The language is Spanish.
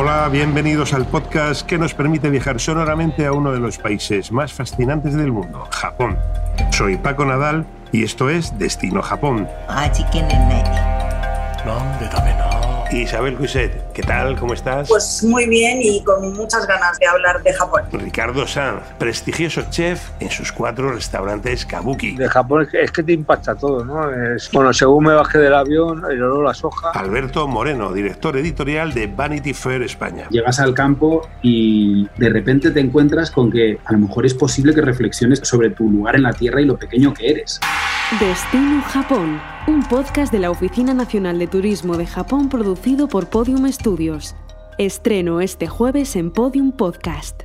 Hola, bienvenidos al podcast que nos permite viajar sonoramente a uno de los países más fascinantes del mundo, Japón. Soy Paco Nadal y esto es Destino Japón. Isabel Cuiset, ¿qué tal? ¿Cómo estás? Pues muy bien y con muchas ganas de hablar de Japón. Ricardo Sanz, prestigioso chef en sus cuatro restaurantes Kabuki. De Japón es que, te impacta todo, ¿no? Es, bueno, según me bajé del avión, el olor a soja. Alberto Moreno, director editorial de Vanity Fair España. Llegas al campo y de repente te encuentras con que a lo mejor es posible que reflexiones sobre tu lugar en la tierra y lo pequeño que eres. Destino Japón, un podcast de la Oficina Nacional de Turismo de Japón producido por Podium Studios. Estreno este jueves en Podium Podcast.